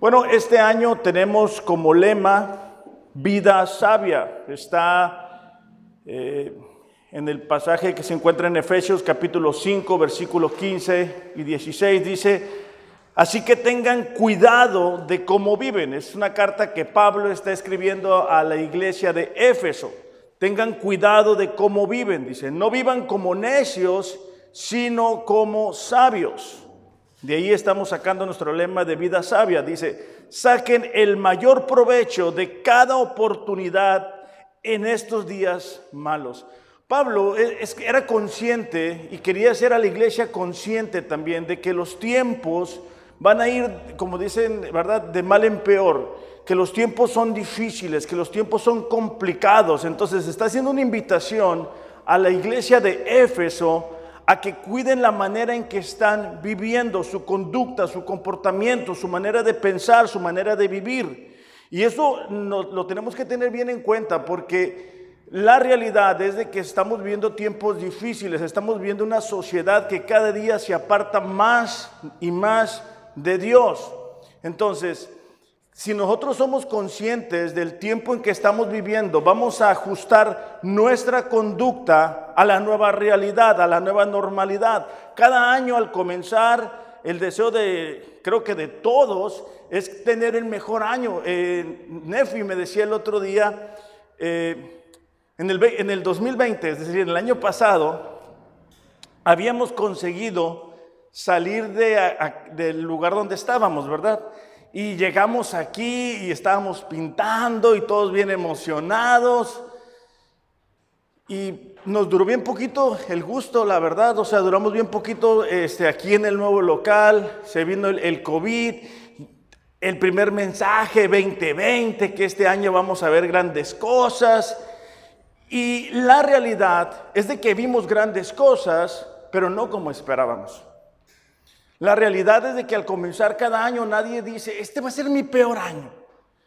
Bueno, este año tenemos como lema vida sabia. Está eh, en el pasaje que se encuentra en Efesios capítulo 5, versículos 15 y 16. Dice, así que tengan cuidado de cómo viven. Es una carta que Pablo está escribiendo a la iglesia de Éfeso. Tengan cuidado de cómo viven. Dice, no vivan como necios, sino como sabios de ahí estamos sacando nuestro lema de vida sabia. Dice, saquen el mayor provecho de cada oportunidad en estos días malos. Pablo e, era consciente y quería hacer a la iglesia consciente también de que los tiempos van a ir, como dicen, ¿verdad?, de mal en peor, que los tiempos son difíciles, que los tiempos son complicados. Entonces está haciendo una invitación a la iglesia de Éfeso a que cuiden la manera en que están viviendo, su conducta, su comportamiento, su manera de pensar, su manera de vivir. Y eso lo tenemos que tener bien en cuenta porque la realidad es de que estamos viviendo tiempos difíciles, estamos viendo una sociedad que cada día se aparta más y más de Dios. Entonces, si nosotros somos conscientes del tiempo en que estamos viviendo, vamos a ajustar nuestra conducta a la nueva realidad, a la nueva normalidad. Cada año al comenzar, el deseo de, creo que de todos, es tener el mejor año. Eh, Nefi me decía el otro día, eh, en, el, en el 2020, es decir, en el año pasado, habíamos conseguido salir de, del lugar donde estábamos, ¿verdad? Y llegamos aquí y estábamos pintando y todos bien emocionados. Y nos duró bien poquito el gusto, la verdad. O sea, duramos bien poquito este, aquí en el nuevo local. Se vino el, el COVID. El primer mensaje 2020, que este año vamos a ver grandes cosas. Y la realidad es de que vimos grandes cosas, pero no como esperábamos. La realidad es de que al comenzar cada año nadie dice, este va a ser mi peor año.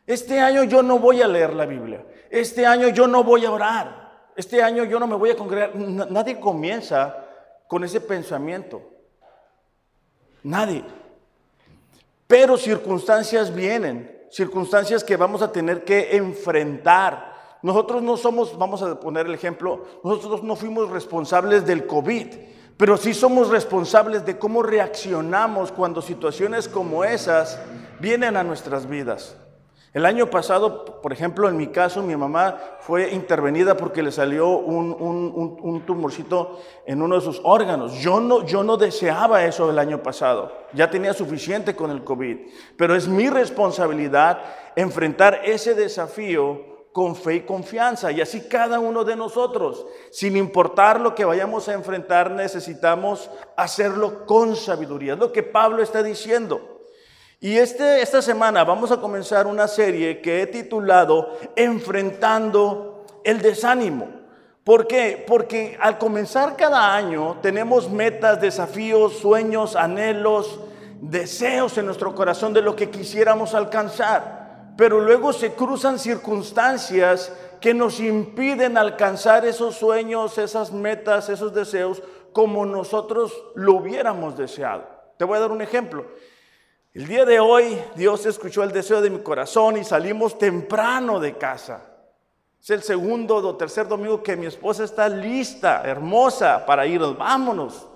Este año yo no voy a leer la Biblia. Este año yo no voy a orar. Este año yo no me voy a congregar. Nadie comienza con ese pensamiento. Nadie. Pero circunstancias vienen, circunstancias que vamos a tener que enfrentar. Nosotros no somos, vamos a poner el ejemplo, nosotros no fuimos responsables del COVID pero sí somos responsables de cómo reaccionamos cuando situaciones como esas vienen a nuestras vidas. El año pasado, por ejemplo, en mi caso, mi mamá fue intervenida porque le salió un, tumorcito en uno de sus órganos. Yo no, yo no deseaba eso el año pasado. Ya tenía suficiente con el COVID. Pero es mi responsabilidad enfrentar ese desafío con fe y confianza. Y así cada uno de nosotros, sin importar lo que vayamos a enfrentar, necesitamos hacerlo con sabiduría. Es lo que Pablo está diciendo. Y este, esta semana vamos a comenzar una serie que he titulado Enfrentando el desánimo. ¿Por qué? Porque al comenzar cada año tenemos metas, desafíos, sueños, anhelos, deseos en nuestro corazón de lo que quisiéramos alcanzar pero luego se cruzan circunstancias que nos impiden alcanzar esos sueños, esas metas, esos deseos como nosotros lo hubiéramos deseado. Te voy a dar un ejemplo. El día de hoy Dios escuchó el deseo de mi corazón y salimos temprano de casa. Es el segundo o tercer domingo que mi esposa está lista, hermosa, para irnos. Vámonos.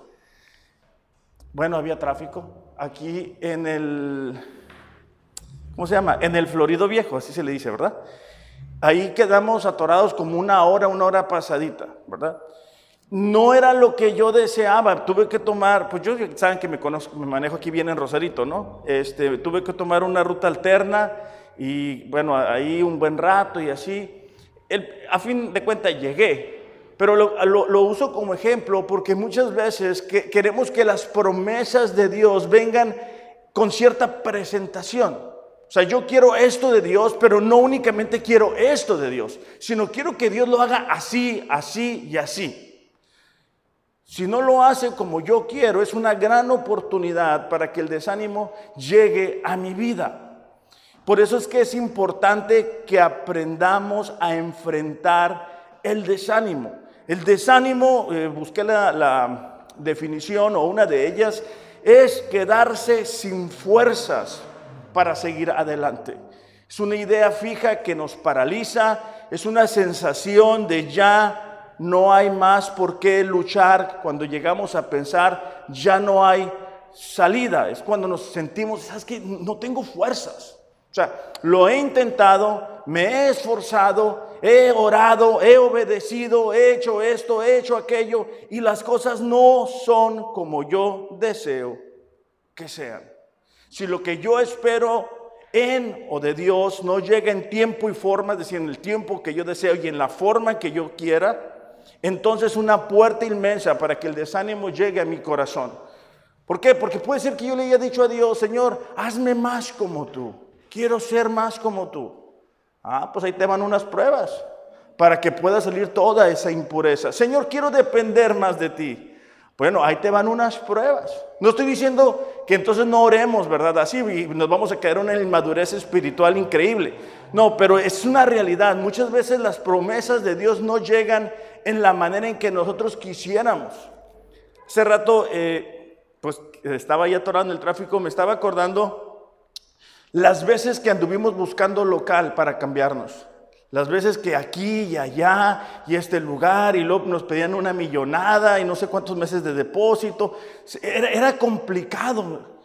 Bueno, había tráfico aquí en el ¿cómo se llama? En el Florido Viejo, así se le dice, ¿verdad? Ahí quedamos atorados como una hora, una hora pasadita, ¿verdad? No era lo que yo deseaba, tuve que tomar, pues yo saben que me conozco, me manejo aquí bien en Rosarito, ¿no? Este, tuve que tomar una ruta alterna y bueno, ahí un buen rato y así. a fin de cuentas llegué, pero lo, lo, uso como ejemplo porque muchas veces que, queremos que las promesas de Dios vengan con cierta presentación. O sea, yo quiero esto de Dios, pero no únicamente quiero esto de Dios, sino quiero que Dios lo haga así, así y así. Si no lo hace como yo quiero, es una gran oportunidad para que el desánimo llegue a mi vida. Por eso es que es importante que aprendamos a enfrentar el desánimo. El desánimo, eh, busqué la, la definición o una de ellas, es quedarse sin fuerzas para seguir adelante. Es una idea fija que nos paraliza, es una sensación de ya no hay más por qué luchar. Cuando llegamos a pensar, ya no hay salida. Es cuando nos sentimos, ¿sabes que No tengo fuerzas. O sea, lo he intentado, me he esforzado, he orado, he obedecido, he hecho esto, he hecho aquello, y las cosas no son como yo deseo que sean. Si lo que yo espero en o de Dios no llega en tiempo y forma, es decir, en el tiempo que yo deseo y en la forma que yo quiera, entonces una puerta inmensa para que el desánimo llegue a mi corazón. ¿Por qué? Porque puede ser que yo le haya dicho a Dios, Señor, hazme más como tú, quiero ser más como tú. Ah, pues ahí te van unas pruebas para que pueda salir toda esa impureza. Señor, quiero depender más de ti. Bueno, ahí te van unas pruebas. No estoy diciendo que entonces no oremos, ¿verdad? Así y nos vamos a caer en una inmadurez espiritual increíble. No, pero es una realidad. Muchas veces las promesas de Dios no llegan en la manera en que nosotros quisiéramos. Hace rato, eh, pues estaba ahí atorando el tráfico, me estaba acordando las veces que anduvimos buscando local para cambiarnos. Las veces que aquí y allá y este lugar y luego nos pedían una millonada y no sé cuántos meses de depósito. Era, complicado.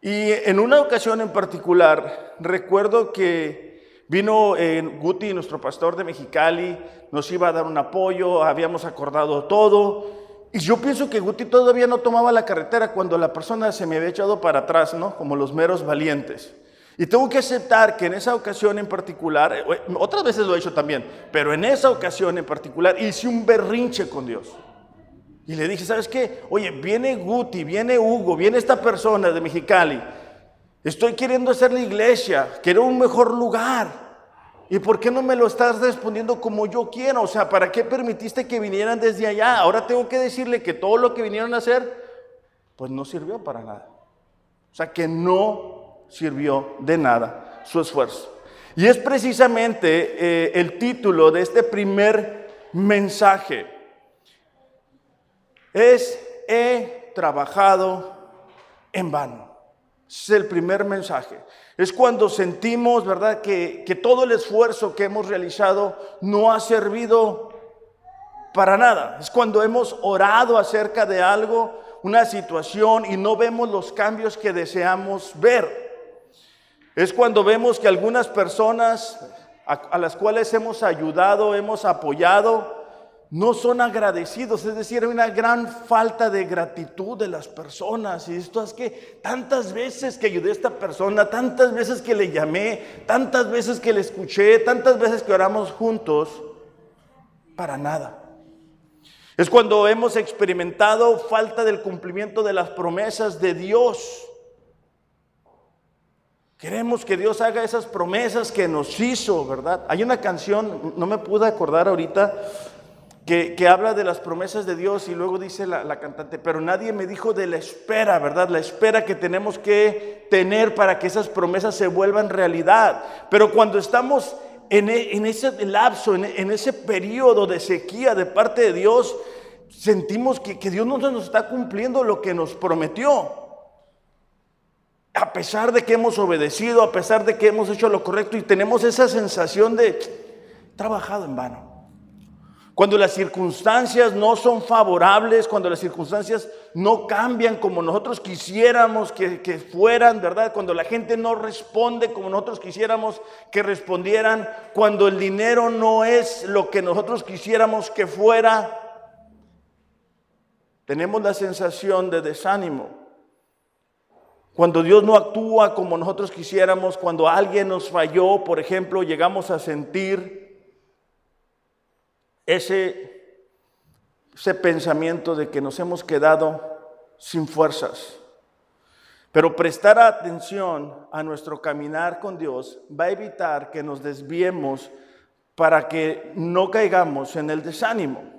Y en una ocasión en particular, recuerdo que vino eh, Guti, nuestro pastor de Mexicali, nos iba a dar un apoyo, habíamos acordado todo. Y yo pienso que Guti todavía no tomaba la carretera cuando la persona se me había echado para atrás, ¿no? Como los meros valientes. Y tengo que aceptar que en esa ocasión en particular, eh, otras veces lo he hecho también, pero en esa ocasión en particular hice un berrinche con Dios. Y le dije, ¿sabes qué? Oye, viene Guti, viene Hugo, viene esta persona de Mexicali. Estoy queriendo hacer la iglesia, quiero un mejor lugar. ¿Y por qué no me lo estás respondiendo como yo quiero? O sea, ¿para qué permitiste que vinieran desde allá? Ahora tengo que decirle que todo lo que vinieron a hacer, pues no sirvió para nada. O sea, que no sirvió de nada su esfuerzo. Y es precisamente eh, el título de este primer mensaje. Es he trabajado en vano. Es el primer mensaje. Es cuando sentimos, ¿verdad?, que, que todo el esfuerzo que hemos realizado no ha servido para nada. Es cuando hemos orado acerca de algo, una situación, y no vemos los cambios que deseamos ver. Es cuando vemos que algunas personas a, las cuales hemos ayudado, hemos apoyado, no son agradecidos, es decir, hay una gran falta de gratitud de las personas. Y esto es que tantas veces que ayudé a esta persona, tantas veces que le llamé, tantas veces que le escuché, tantas veces que oramos juntos, para nada. Es cuando hemos experimentado falta del cumplimiento de las promesas de Dios. Queremos que Dios haga esas promesas que nos hizo, ¿verdad? Hay una canción, no me pude acordar ahorita, que, habla de las promesas de Dios y luego dice la, cantante, pero nadie me dijo de la espera, ¿verdad? La espera que tenemos que tener para que esas promesas se vuelvan realidad. Pero cuando estamos en, e, ese lapso, en, ese periodo de sequía de parte de Dios, sentimos que, que Dios no nos está cumpliendo lo que nos prometió a pesar de que hemos obedecido, a pesar de que hemos hecho lo correcto y tenemos esa sensación de trabajado en vano. Cuando las circunstancias no son favorables, cuando las circunstancias no cambian como nosotros quisiéramos que, que, fueran, ¿verdad? Cuando la gente no responde como nosotros quisiéramos que respondieran, cuando el dinero no es lo que nosotros quisiéramos que fuera, tenemos la sensación de desánimo. Cuando Dios no actúa como nosotros quisiéramos, cuando alguien nos falló, por ejemplo, llegamos a sentir ese, ese pensamiento de que nos hemos quedado sin fuerzas. Pero prestar atención a nuestro caminar con Dios va a evitar que nos desviemos para que no caigamos en el desánimo.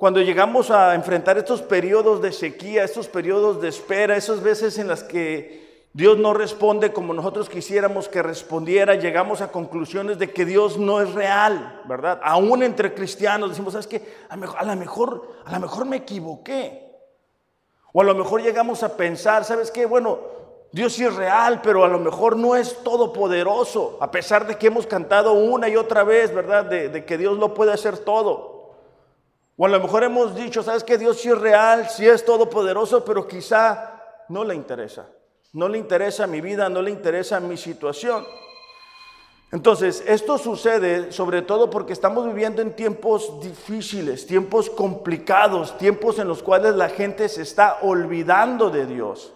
Cuando llegamos a enfrentar estos periodos de sequía, estos periodos de espera, esas veces en las que Dios no responde como nosotros quisiéramos que respondiera, llegamos a conclusiones de que Dios no es real, ¿verdad? Aún entre cristianos decimos, ¿sabes qué? A lo mejor, a mejor me equivoqué. O a lo mejor llegamos a pensar, ¿sabes qué? Bueno, Dios sí es real, pero a lo mejor no es todopoderoso, a pesar de que hemos cantado una y otra vez, ¿verdad? De, de que Dios lo puede hacer todo. O a lo mejor hemos dicho, ¿sabes que Dios sí es real, sí es todopoderoso, pero quizá no le interesa. No le interesa mi vida, no le interesa mi situación. Entonces, esto sucede sobre todo porque estamos viviendo en tiempos difíciles, tiempos complicados, tiempos en los cuales la gente se está olvidando de Dios.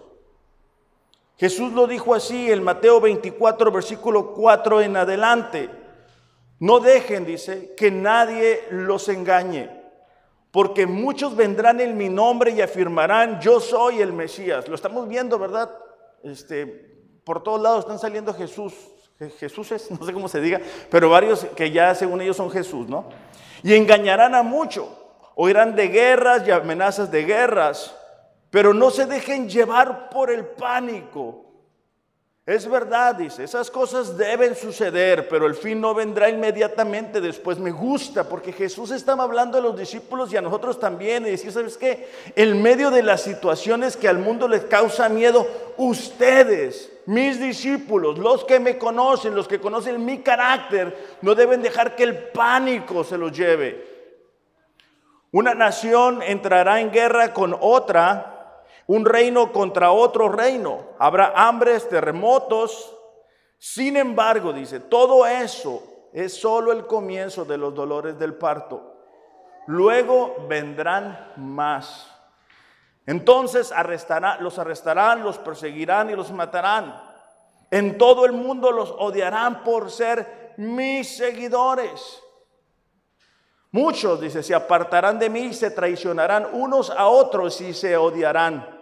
Jesús lo dijo así en Mateo 24, versículo 4 en adelante. No dejen, dice, que nadie los engañe, porque muchos vendrán en mi nombre y afirmarán, yo soy el Mesías. Lo estamos viendo, ¿verdad? Este, por todos lados están saliendo Jesús, Jesús es, no sé cómo se diga, pero varios que ya según ellos son Jesús, ¿no? Y engañarán a mucho, oirán de guerras y amenazas de guerras, pero no se dejen llevar por el pánico. Es verdad, dice, esas cosas deben suceder, pero el fin no vendrá inmediatamente después. Me gusta porque Jesús estaba hablando a los discípulos y a nosotros también. Y decía, ¿sabes qué? En medio de las situaciones que al mundo les causa miedo, ustedes, mis discípulos, los que me conocen, los que conocen mi carácter, no deben dejar que el pánico se los lleve. Una nación entrará en guerra con otra un reino contra otro reino. Habrá hambres, terremotos. Sin embargo, dice, todo eso es solo el comienzo de los dolores del parto. Luego vendrán más. Entonces arrestará, los arrestarán, los perseguirán y los matarán. En todo el mundo los odiarán por ser mis seguidores. Muchos, dice, se apartarán de mí, se traicionarán unos a otros y se odiarán.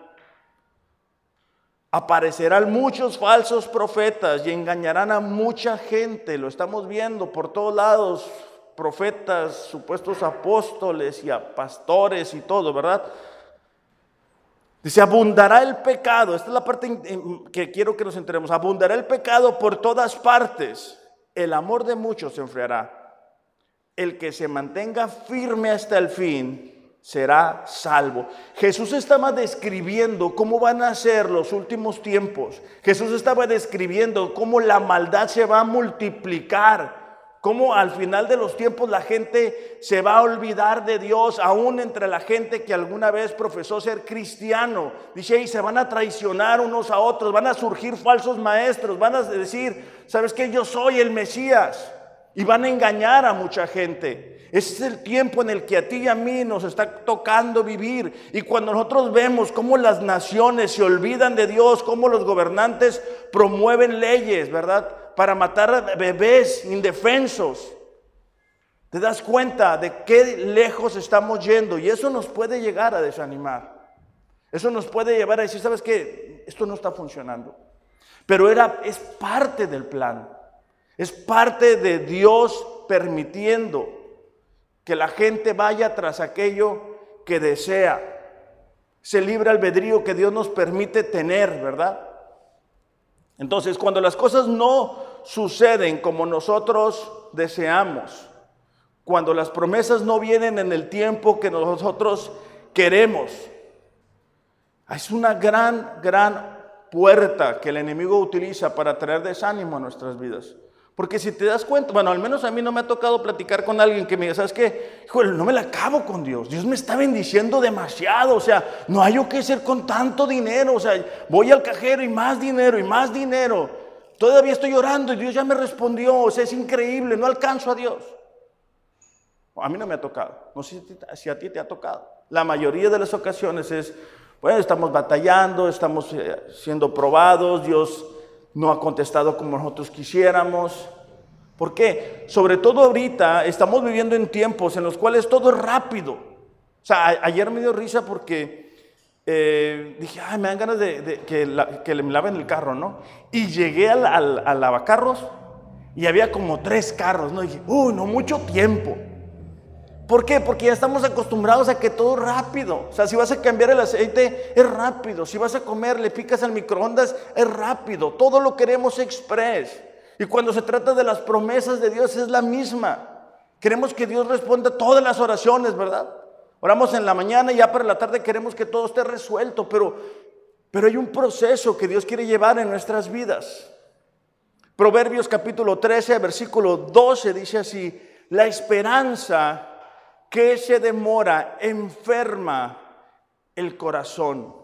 Aparecerán muchos falsos profetas y engañarán a mucha gente. Lo estamos viendo por todos lados. Profetas, supuestos apóstoles y pastores y todo, ¿verdad? Dice, abundará el pecado. Esta es la parte que quiero que nos enteremos. Abundará el pecado por todas partes. El amor de muchos se enfriará. El que se mantenga firme hasta el fin será salvo. Jesús estaba describiendo cómo van a ser los últimos tiempos. Jesús estaba describiendo cómo la maldad se va a multiplicar. Cómo al final de los tiempos la gente se va a olvidar de Dios, aún entre la gente que alguna vez profesó ser cristiano. Dice, y se van a traicionar unos a otros, van a surgir falsos maestros, van a decir, ¿sabes qué? Yo soy el Mesías. Y van a engañar a mucha gente. Es el tiempo en el que a ti y a mí nos está tocando vivir. Y cuando nosotros vemos cómo las naciones se olvidan de Dios, cómo los gobernantes promueven leyes, ¿verdad? Para matar a bebés indefensos. Te das cuenta de qué lejos estamos yendo y eso nos puede llegar a desanimar. Eso nos puede llevar a decir, ¿sabes qué? Esto no está funcionando. Pero era, es parte del plan. Es parte de Dios permitiendo que la gente vaya tras aquello que desea. Se libre albedrío que Dios nos permite tener, ¿verdad? Entonces, cuando las cosas no suceden como nosotros deseamos, cuando las promesas no vienen en el tiempo que nosotros queremos, es una gran, gran puerta que el enemigo utiliza para traer desánimo a nuestras vidas. Porque si te das cuenta, bueno, al menos a mí no me ha tocado platicar con alguien que me diga, ¿sabes qué? Híjole, no me la acabo con Dios. Dios me está bendiciendo demasiado. O sea, no hay yo que hacer con tanto dinero. O sea, voy al cajero y más dinero y más dinero. Todavía estoy orando y Dios ya me respondió. O sea, es increíble, no alcanzo a Dios. A mí no me ha tocado. No sé si a ti te ha tocado. La mayoría de las ocasiones es, bueno, estamos batallando, estamos eh, siendo probados, Dios no ha contestado como nosotros quisiéramos. ¿Por qué? Sobre todo ahorita estamos viviendo en tiempos en los cuales todo es rápido. O sea, ayer me dio risa porque eh, dije, ay, me dan ganas de, que, que, me laven el carro, ¿no? Y llegué al, al, lavacarros y había como tres carros, ¿no? Dije, uy, no mucho tiempo. ¿Por qué? Porque ya estamos acostumbrados a que todo rápido. O sea, si vas a cambiar el aceite, es rápido. Si vas a comer, le picas al microondas, es rápido. Todo lo queremos express. Y cuando se trata de las promesas de Dios, es la misma. Queremos que Dios responda todas las oraciones, ¿verdad? Oramos en la mañana y ya para la tarde queremos que todo esté resuelto, pero Pero hay un proceso que Dios quiere llevar en nuestras vidas. Proverbios capítulo 13, versículo 12 dice así, la esperanza que se demora enferma el corazón.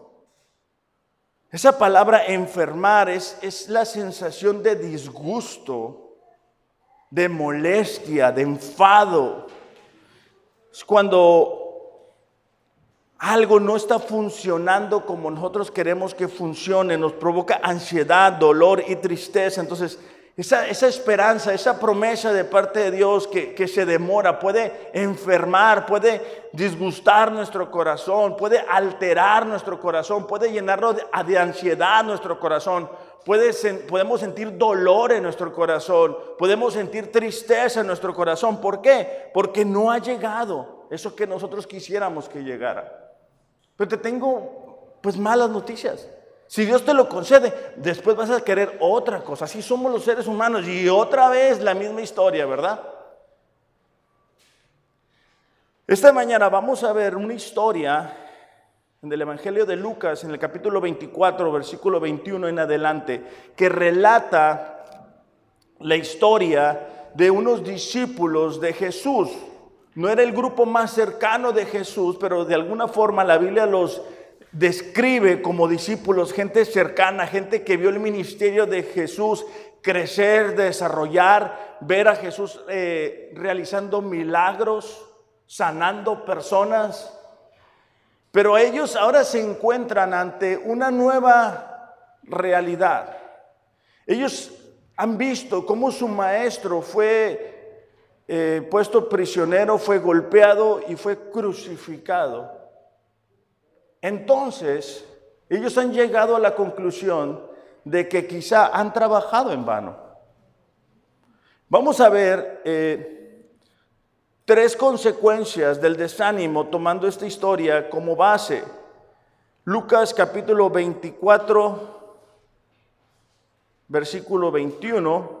Esa palabra enfermar es, es la sensación de disgusto, de molestia, de enfado. Es cuando algo no está funcionando como nosotros queremos que funcione, nos provoca ansiedad, dolor y tristeza. Entonces, esa, esperanza, esa promesa de parte de Dios que, que, se demora puede enfermar, puede disgustar nuestro corazón, puede alterar nuestro corazón, puede llenarlo de, ansiedad nuestro corazón, podemos sentir dolor en nuestro corazón, podemos sentir tristeza en nuestro corazón. ¿Por qué? Porque no ha llegado eso que nosotros quisiéramos que llegara. Pero te tengo pues malas noticias. Si Dios te lo concede, después vas a querer otra cosa. Así somos los seres humanos y otra vez la misma historia, ¿verdad? Esta mañana vamos a ver una historia en el Evangelio de Lucas, en el capítulo 24, versículo 21 en adelante, que relata la historia de unos discípulos de Jesús. No era el grupo más cercano de Jesús, pero de alguna forma la Biblia los describe como discípulos, gente cercana, gente que vio el ministerio de Jesús crecer, desarrollar, ver a Jesús eh, realizando milagros, sanando personas. Pero ellos ahora se encuentran ante una nueva realidad. Ellos han visto cómo su maestro fue eh, puesto prisionero, fue golpeado y fue crucificado. Entonces, ellos han llegado a la conclusión de que quizá han trabajado en vano. Vamos a ver eh, tres consecuencias del desánimo tomando esta historia como base. Lucas capítulo 24, versículo 21.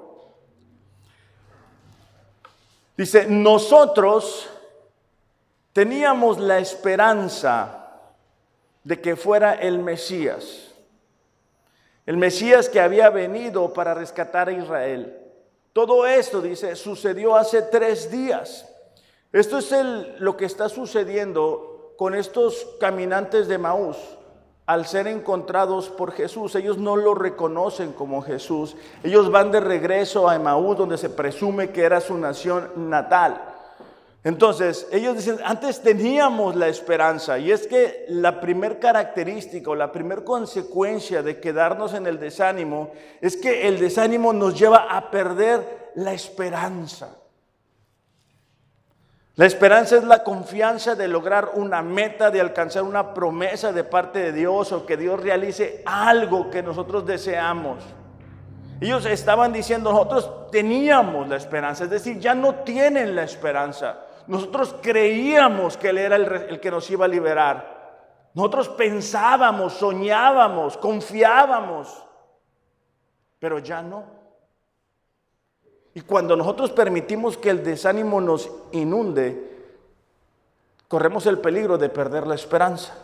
Dice, nosotros teníamos la esperanza de que fuera el Mesías, el Mesías que había venido para rescatar a Israel. Todo esto, dice, sucedió hace tres días. Esto es lo que está sucediendo con estos caminantes de Maús al ser encontrados por Jesús. Ellos no lo reconocen como Jesús. Ellos van de regreso a Emaús, donde se presume que era su nación natal. Entonces, ellos dicen, antes teníamos la esperanza, y es que la primer característica o la primer consecuencia de quedarnos en el desánimo es que el desánimo nos lleva a perder la esperanza. La esperanza es la confianza de lograr una meta, de alcanzar una promesa de parte de Dios o que Dios realice algo que nosotros deseamos. Ellos estaban diciendo, nosotros teníamos la esperanza, es decir, ya no tienen la esperanza. Nosotros creíamos que Él era el, que nos iba a liberar. Nosotros pensábamos, soñábamos, confiábamos, pero ya no. Y cuando nosotros permitimos que el desánimo nos inunde, corremos el peligro de perder la esperanza.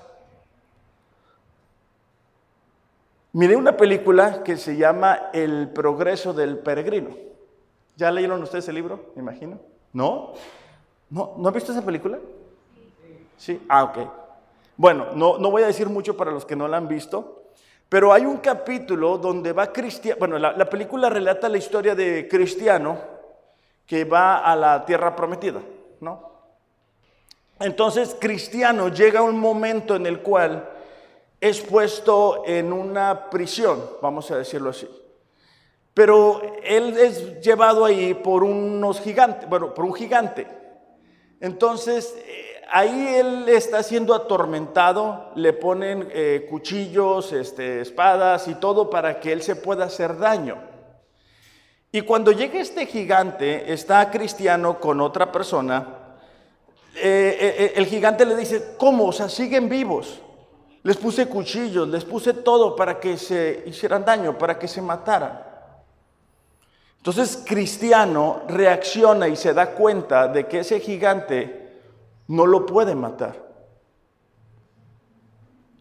Miré una película que se llama El progreso del peregrino. ¿Ya leyeron ustedes el libro? Me imagino. ¿No? ¿No, ¿No han visto esa película? Sí. Ah, ok. Bueno, no, no voy a decir mucho para los que no la han visto, pero hay un capítulo donde va Cristiano, bueno, la, película relata la historia de Cristiano que va a la tierra prometida, ¿no? Entonces Cristiano llega a un momento en el cual es puesto en una prisión, vamos a decirlo así. Pero él es llevado ahí por unos gigantes, bueno, por un gigante. Entonces, ahí él está siendo atormentado, le ponen eh, cuchillos, este, espadas y todo para que él se pueda hacer daño. Y cuando llega este gigante, está cristiano con otra persona, eh, eh, el gigante le dice, ¿cómo? O sea, siguen vivos. Les puse cuchillos, les puse todo para que se hicieran daño, para que se mataran. Entonces Cristiano reacciona y se da cuenta de que ese gigante no lo puede matar.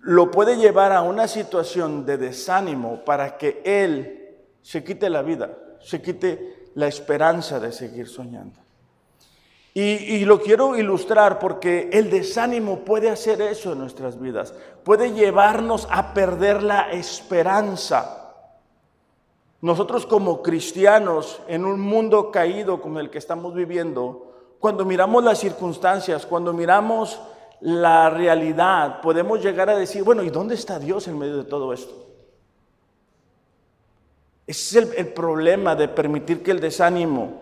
lo puede llevar a una situación de desánimo para que él se quite la vida, se quite la esperanza de seguir soñando. Y, lo quiero ilustrar porque el desánimo puede hacer eso en nuestras vidas, puede llevarnos a perder la esperanza. Nosotros como cristianos, en un mundo caído como el que estamos viviendo, cuando miramos las circunstancias, cuando miramos la realidad, podemos llegar a decir, bueno, ¿y dónde está Dios en medio de todo esto? Ese es el, el problema de permitir que el desánimo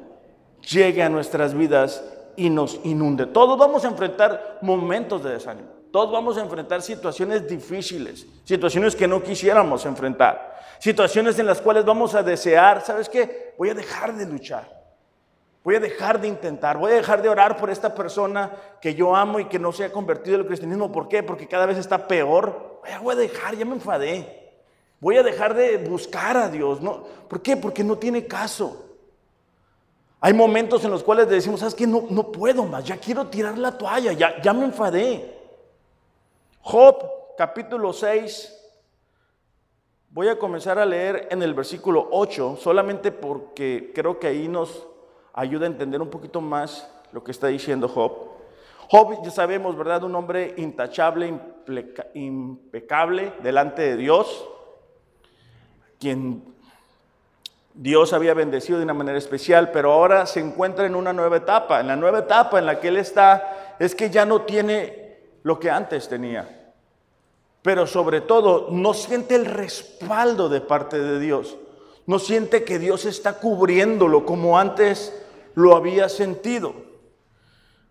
llegue a nuestras vidas y nos inunde. Todos vamos a enfrentar momentos de desánimo. Todos vamos a enfrentar situaciones difíciles, situaciones que no quisiéramos enfrentar, situaciones en las cuales vamos a desear, ¿sabes qué? Voy a dejar de luchar. Voy a dejar de intentar, voy a dejar de orar por esta persona que yo amo y que no se ha convertido el cristianismo. ¿Por qué? Porque cada vez está peor. Voy a dejar, ya me enfadé. Voy a dejar de buscar a Dios. ¿no? ¿Por qué? Porque no tiene caso. Hay momentos en los cuales decimos, ¿sabes qué? No, no puedo más, ya quiero tirar la toalla, ya, ya me enfadé. Job, capítulo 6, voy a comenzar a leer en el versículo 8, solamente porque creo que ahí nos ayuda a entender un poquito más lo que está diciendo Job. Job, ya sabemos, ¿verdad? Un hombre intachable, impecable delante de Dios, quien Dios había bendecido de una manera especial, pero ahora se encuentra en una nueva etapa. En la nueva etapa en la que Él está es que ya no tiene lo que antes tenía. Pero sobre todo, no siente el respaldo de parte de Dios. No siente que Dios está cubriéndolo como antes lo había sentido.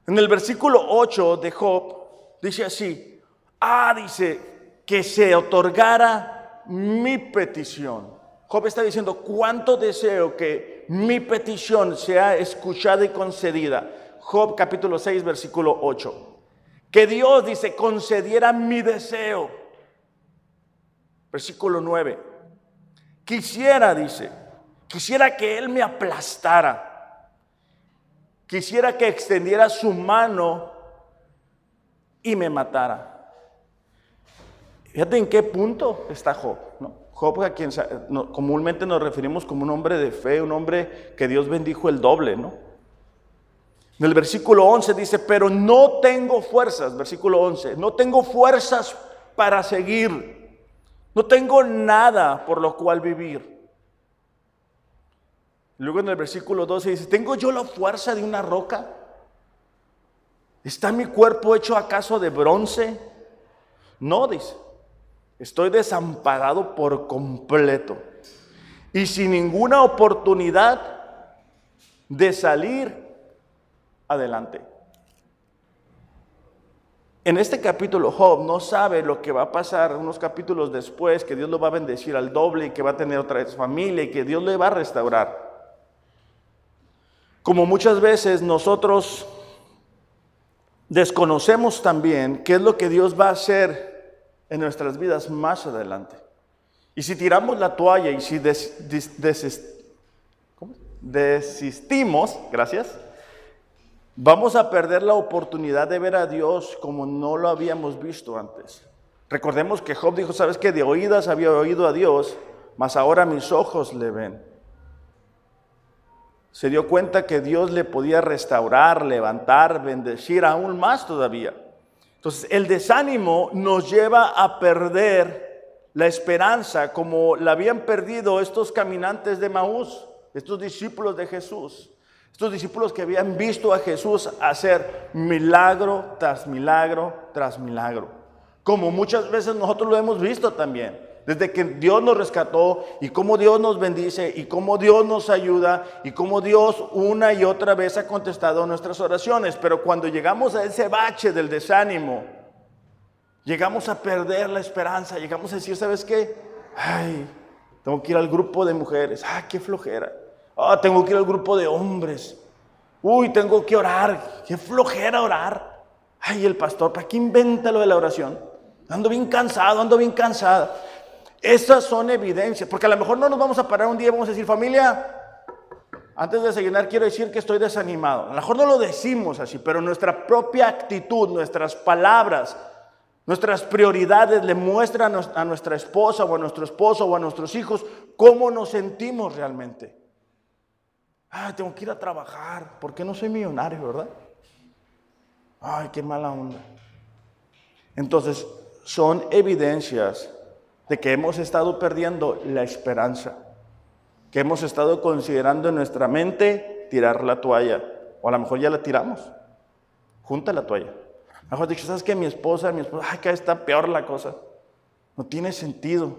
En el versículo 8 de Job dice así, ah, dice, que se otorgara mi petición. Job está diciendo, ¿cuánto deseo que mi petición sea escuchada y concedida? Job capítulo 6, versículo 8. Que Dios, dice, concediera mi deseo. Versículo 9. Quisiera, dice, quisiera que Él me aplastara. Quisiera que extendiera su mano y me matara. Fíjate en qué punto está Job, ¿no? Job, a quien comúnmente nos referimos como un hombre de fe, un hombre que Dios bendijo el doble, ¿no? En el versículo 11 dice, pero no tengo fuerzas, versículo 11, no tengo fuerzas para seguir, no tengo nada por lo cual vivir. Luego en el versículo 12 dice, ¿tengo yo la fuerza de una roca? ¿Está mi cuerpo hecho acaso de bronce? No, dice. Estoy desamparado por completo y sin ninguna oportunidad de salir adelante. En este capítulo Job no sabe lo que va a pasar unos capítulos después, que Dios lo va a bendecir al doble que va a tener otra vez familia y que Dios le va a restaurar. Como muchas veces nosotros desconocemos también qué es lo que Dios va a hacer en nuestras vidas más adelante. Y si tiramos la toalla y si desistimos, gracias, vamos a perder la oportunidad de ver a Dios como no lo habíamos visto antes. Recordemos que Job dijo, ¿sabes qué? De oídas había oído a Dios, mas ahora mis ojos le ven. Se dio cuenta que Dios le podía restaurar, levantar, bendecir aún más todavía. Entonces, el desánimo nos lleva a perder la esperanza como la habían perdido estos caminantes de Maús, estos discípulos de Jesús, estos discípulos que habían visto a Jesús hacer milagro tras milagro tras milagro, como muchas veces nosotros lo hemos visto también desde que Dios nos rescató y cómo Dios nos bendice y cómo Dios nos ayuda y cómo Dios una y otra vez ha contestado nuestras oraciones. Pero cuando llegamos a ese bache del desánimo, llegamos a perder la esperanza, llegamos a decir, ¿sabes qué? Ay, tengo que ir al grupo de mujeres, ay, qué flojera. Ah, tengo que ir al grupo de hombres. Uy, tengo que orar, qué flojera orar. Ay, el pastor, ¿para qué inventa lo de la oración? Ando bien cansado, ando bien cansada. Esas son evidencias, porque a lo mejor no nos vamos a parar un día y vamos a decir, familia, antes de desayunar quiero decir que estoy desanimado. A lo mejor no lo decimos así, pero nuestra propia actitud, nuestras palabras Nuestras prioridades le muestran a nuestra esposa o a nuestro esposo o a nuestros hijos cómo nos sentimos realmente. Ah, tengo que ir a trabajar. ¿Por qué no soy millonario, verdad? Ay, qué mala onda. Entonces, son evidencias de que hemos estado perdiendo la esperanza, que hemos estado considerando en nuestra mente tirar la toalla, o a lo mejor ya la tiramos. Junta la toalla. Mejor dicho, ¿sabes qué? Mi esposa, mi esposa, ay, que está peor la cosa. No tiene sentido.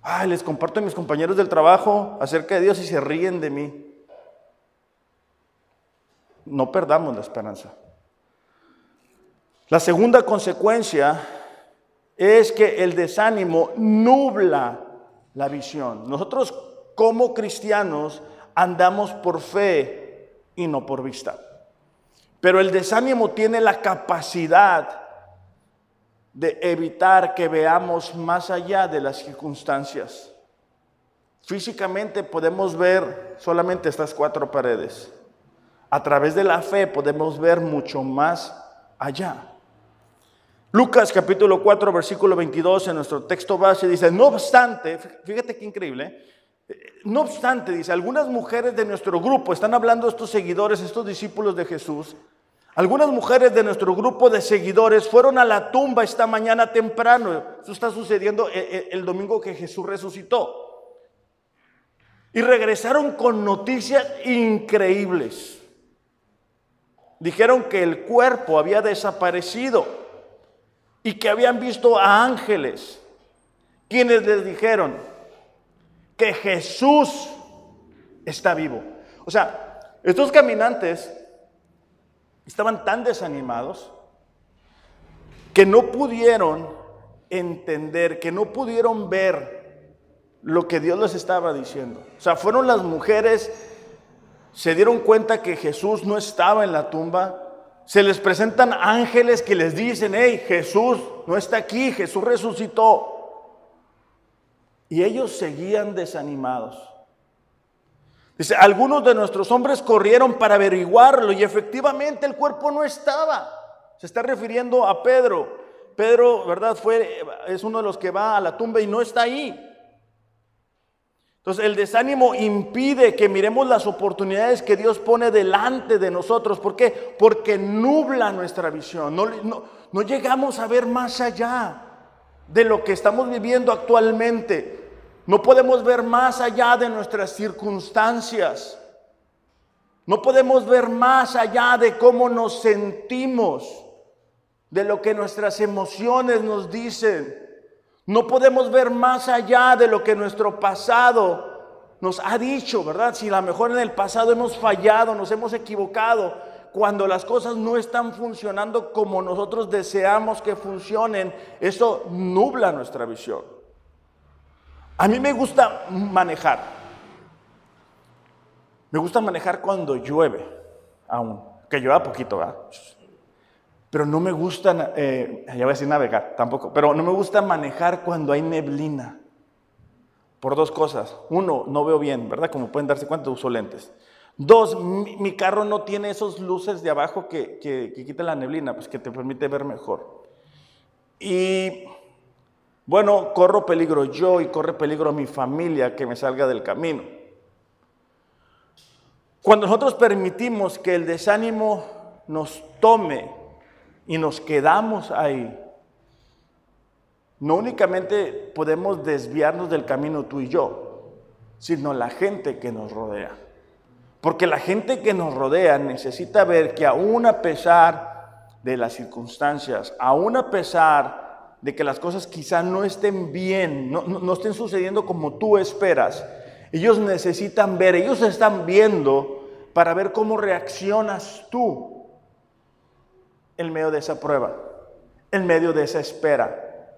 Ay, les comparto a mis compañeros del trabajo acerca de Dios y se ríen de mí. No perdamos la esperanza. La segunda consecuencia es que el desánimo nubla la visión. Nosotros como cristianos andamos por fe y no por vista. Pero el desánimo tiene la capacidad de evitar que veamos más allá de las circunstancias. Físicamente podemos ver solamente estas cuatro paredes. A través de la fe podemos ver mucho más allá. Lucas capítulo 4, versículo 22 en nuestro texto base dice, no obstante, fíjate qué increíble, no obstante, dice, algunas mujeres de nuestro grupo, están hablando estos seguidores, estos discípulos de Jesús, algunas mujeres de nuestro grupo de seguidores fueron a la tumba esta mañana temprano. Eso está sucediendo el, el domingo que Jesús resucitó. Y regresaron con noticias increíbles. Dijeron que el cuerpo había desaparecido y que habían visto a ángeles, quienes les dijeron, que Jesús está vivo. O sea, estos caminantes estaban tan desanimados que no pudieron entender, que no pudieron ver lo que Dios les estaba diciendo. O sea, fueron las mujeres, se dieron cuenta que Jesús no estaba en la tumba, se les presentan ángeles que les dicen, hey, Jesús no está aquí, Jesús resucitó. Y ellos seguían desanimados. Dice, algunos de nuestros hombres corrieron para averiguarlo y efectivamente el cuerpo no estaba. Se está refiriendo a Pedro. Pedro, ¿verdad? Fue, es uno de los que va a la tumba y no está ahí. Entonces el desánimo impide que miremos las oportunidades que Dios pone delante de nosotros. ¿Por qué? Porque nubla nuestra visión. No, no, llegamos a ver más allá de lo que estamos viviendo actualmente. No podemos ver más allá de nuestras circunstancias. No podemos ver más allá de cómo nos sentimos, de lo que nuestras emociones nos dicen. No podemos ver más allá de lo que nuestro pasado nos ha dicho, ¿verdad? Si a lo mejor en el pasado hemos fallado, nos hemos equivocado, cuando las cosas no están funcionando como nosotros deseamos que funcionen, eso nubla nuestra visión. A mí me gusta manejar. Me gusta manejar cuando llueve, aún, que llueva poquito, ¿verdad? Pero no me gusta, eh, ya voy a decir navegar, tampoco, pero no me gusta manejar cuando hay neblina. Por dos cosas. Uno, no veo bien, ¿verdad? Como pueden darse cuenta, uso lentes. Dos, mi, carro no tiene esos luces de abajo que, que, quitan la neblina, pues que te permite ver mejor. Y bueno, corro peligro yo y corre peligro mi familia que me salga del camino. Cuando nosotros permitimos que el desánimo nos tome y nos quedamos ahí, no únicamente podemos desviarnos del camino tú y yo, sino la gente que nos rodea. Porque la gente que nos rodea necesita ver que aún a pesar de las circunstancias, aún a pesar de que las cosas quizá no estén bien, no, no, estén sucediendo como tú esperas, ellos necesitan ver, ellos están viendo para ver cómo reaccionas tú en medio de esa prueba, en medio de esa espera,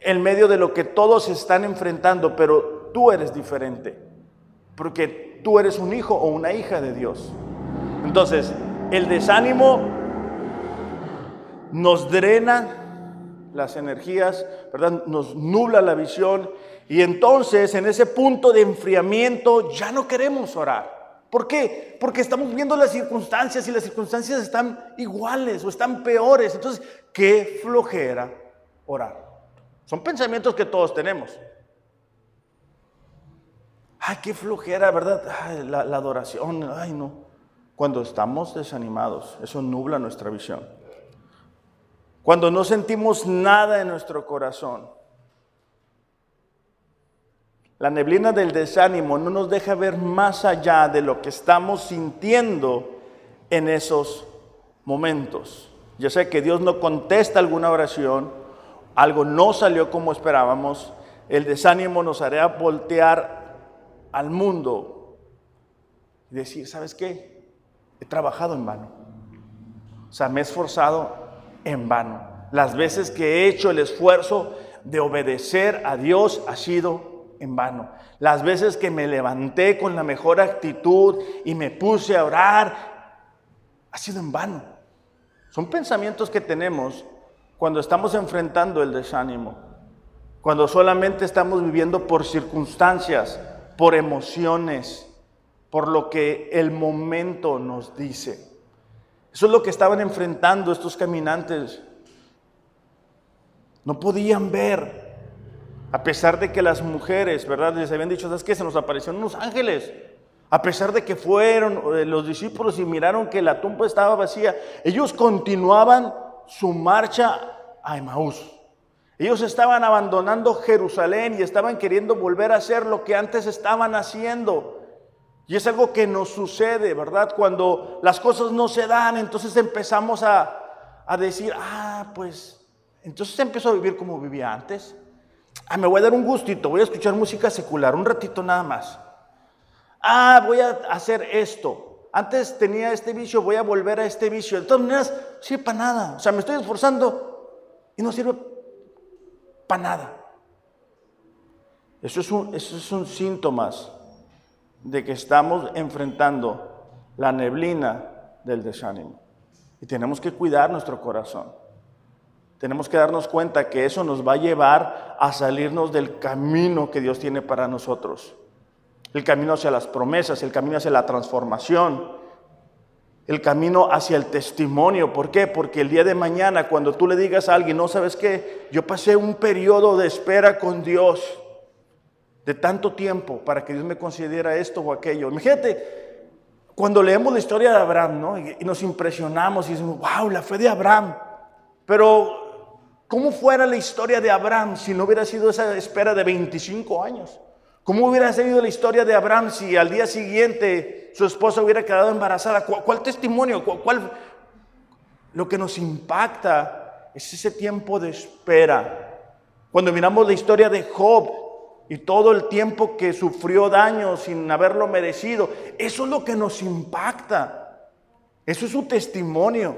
en medio de lo que todos están enfrentando, pero tú eres diferente, porque tú eres un hijo o una hija de Dios. Entonces, el desánimo nos drena las energías, ¿verdad? Nos nubla la visión y entonces en ese punto de enfriamiento ya no queremos orar. ¿Por qué? Porque estamos viendo las circunstancias y las circunstancias están iguales o están peores. Entonces, qué flojera orar. Son pensamientos que todos tenemos. Ay, qué flojera, ¿verdad? La, la adoración, ay, no. Cuando estamos desanimados, eso nubla nuestra visión. Cuando no sentimos nada en nuestro corazón, la neblina del desánimo no nos deja ver más allá de lo que estamos sintiendo en esos momentos. Yo sé que Dios no contesta alguna oración, algo no salió como esperábamos, el desánimo nos hará voltear al mundo y decir, ¿sabes qué? He trabajado en vano. O sea, me he esforzado en vano. Las veces que he hecho el esfuerzo de obedecer a Dios ha sido en vano. Las veces que me levanté con la mejor actitud y me puse a orar, ha sido en vano. Son pensamientos que tenemos cuando estamos enfrentando el desánimo, cuando solamente estamos viviendo por circunstancias, por emociones, por lo que el momento nos dice. Eso es lo que estaban enfrentando estos caminantes. No podían ver a pesar de que las mujeres, ¿verdad? Les habían dicho, ¿sabes qué? Se nos aparecieron unos ángeles. A pesar de que fueron los discípulos y miraron que la tumba estaba vacía, ellos continuaban su marcha a Emaús. Ellos estaban abandonando Jerusalén y estaban queriendo volver a hacer lo que antes estaban haciendo. Y es algo que nos sucede, ¿verdad? Cuando las cosas no se dan, entonces empezamos a, a decir, ah, pues, entonces empezó a vivir como vivía antes. Ah, me voy a dar un gustito, voy a escuchar música secular, un ratito nada más. Ah, voy a hacer esto. Antes tenía este vicio, voy a volver a este vicio. De todas maneras, sirve para nada. O sea, me estoy esforzando y no sirve para nada. Eso es un, eso es un síntomas de que estamos enfrentando la neblina del desánimo. Y tenemos que cuidar nuestro corazón. Tenemos que darnos cuenta que eso nos va a llevar a salirnos del camino que Dios tiene para nosotros. El camino hacia las promesas, el camino hacia la transformación, el camino hacia el testimonio. ¿Por qué? Porque el día de mañana, cuando tú le digas a alguien, no sabes qué, yo pasé un periodo de espera con Dios de tanto tiempo para que Dios me concediera esto o aquello. Imagínate, cuando leemos la historia de Abraham, ¿no? Y, nos impresionamos y decimos, wow, la fe de Abraham. Pero ¿Cómo fuera la historia de Abraham si no hubiera sido esa espera de 25 años? ¿Cómo hubiera sido la historia de Abraham si al día siguiente su esposa hubiera quedado embarazada? ¿Cuál, testimonio? ¿Cuál, Lo que nos impacta es ese tiempo de espera. Cuando miramos la historia de Job y todo el tiempo que sufrió daño sin haberlo merecido, eso es lo que nos impacta. Eso es su testimonio.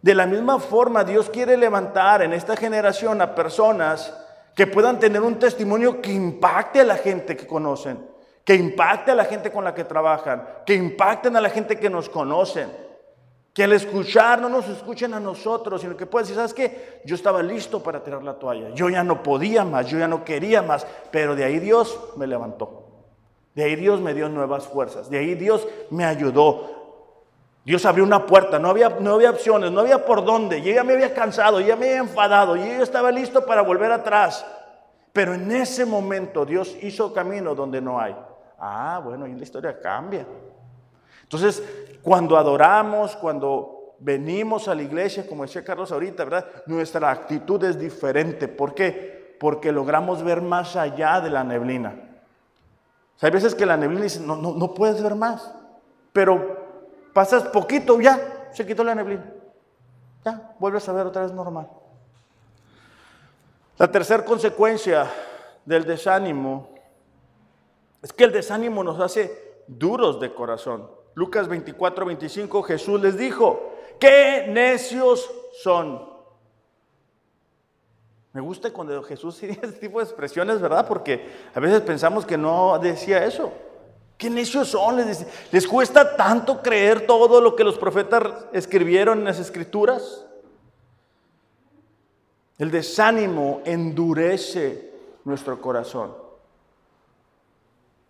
De la misma forma, Dios quiere levantar en esta generación a personas que puedan tener un testimonio que impacte a la gente que conocen, que impacte a la gente con la que trabajan, que impacten a la gente que nos conocen. Que al escuchar no nos escuchen a nosotros, sino que puedan decir, ¿sabes qué? Yo estaba listo para tirar la toalla. Yo ya no podía más, yo ya no quería más, pero de ahí Dios me levantó. De ahí Dios me dio nuevas fuerzas. De ahí Dios me ayudó. Dios abrió una puerta, no había, no había opciones, no había por dónde. Yo ya me había cansado, ya me había enfadado, yo estaba listo para volver atrás. Pero en ese momento Dios hizo camino donde no hay. Ah, bueno, y la historia cambia. Entonces, cuando adoramos, cuando venimos a la iglesia, como decía Carlos ahorita, ¿verdad? Nuestra actitud es diferente. ¿Por qué? Porque logramos ver más allá de la neblina. hay veces que la neblina dice, no, no, no puedes ver más. Pero Pasas poquito, ya, se quitó la neblina. Ya, vuelves a ver otra vez normal. La tercera consecuencia del desánimo es que el desánimo nos hace duros de corazón. Lucas 24, 25, Jesús les dijo, qué necios son. Me gusta cuando Jesús dice este tipo de expresiones, ¿verdad? Porque a veces pensamos que no decía eso. Qué necios son, les, les cuesta tanto creer todo lo que los profetas escribieron en las escrituras. El desánimo endurece nuestro corazón.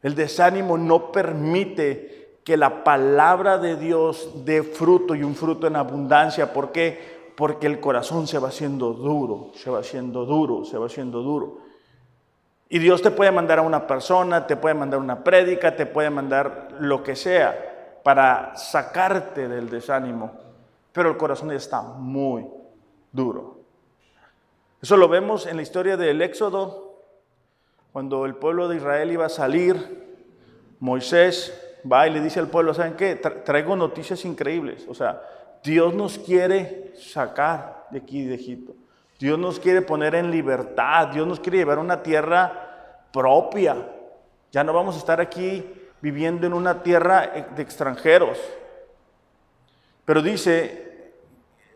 El desánimo no permite que la palabra de Dios dé fruto y un fruto en abundancia. ¿Por qué? Porque el corazón se va haciendo duro, se va haciendo duro, se va haciendo duro. Y Dios te puede mandar a una persona, te puede mandar una prédica, te puede mandar lo que sea para sacarte del desánimo. Pero el corazón está muy duro. Eso lo vemos en la historia del Éxodo, cuando el pueblo de Israel iba a salir, Moisés va y le dice al pueblo, ¿saben qué? traigo noticias increíbles. O sea, Dios nos quiere sacar de aquí de Egipto. Dios nos quiere poner en libertad. Dios nos quiere llevar a una tierra propia. Ya no vamos a estar aquí viviendo en una tierra de extranjeros. Pero dice,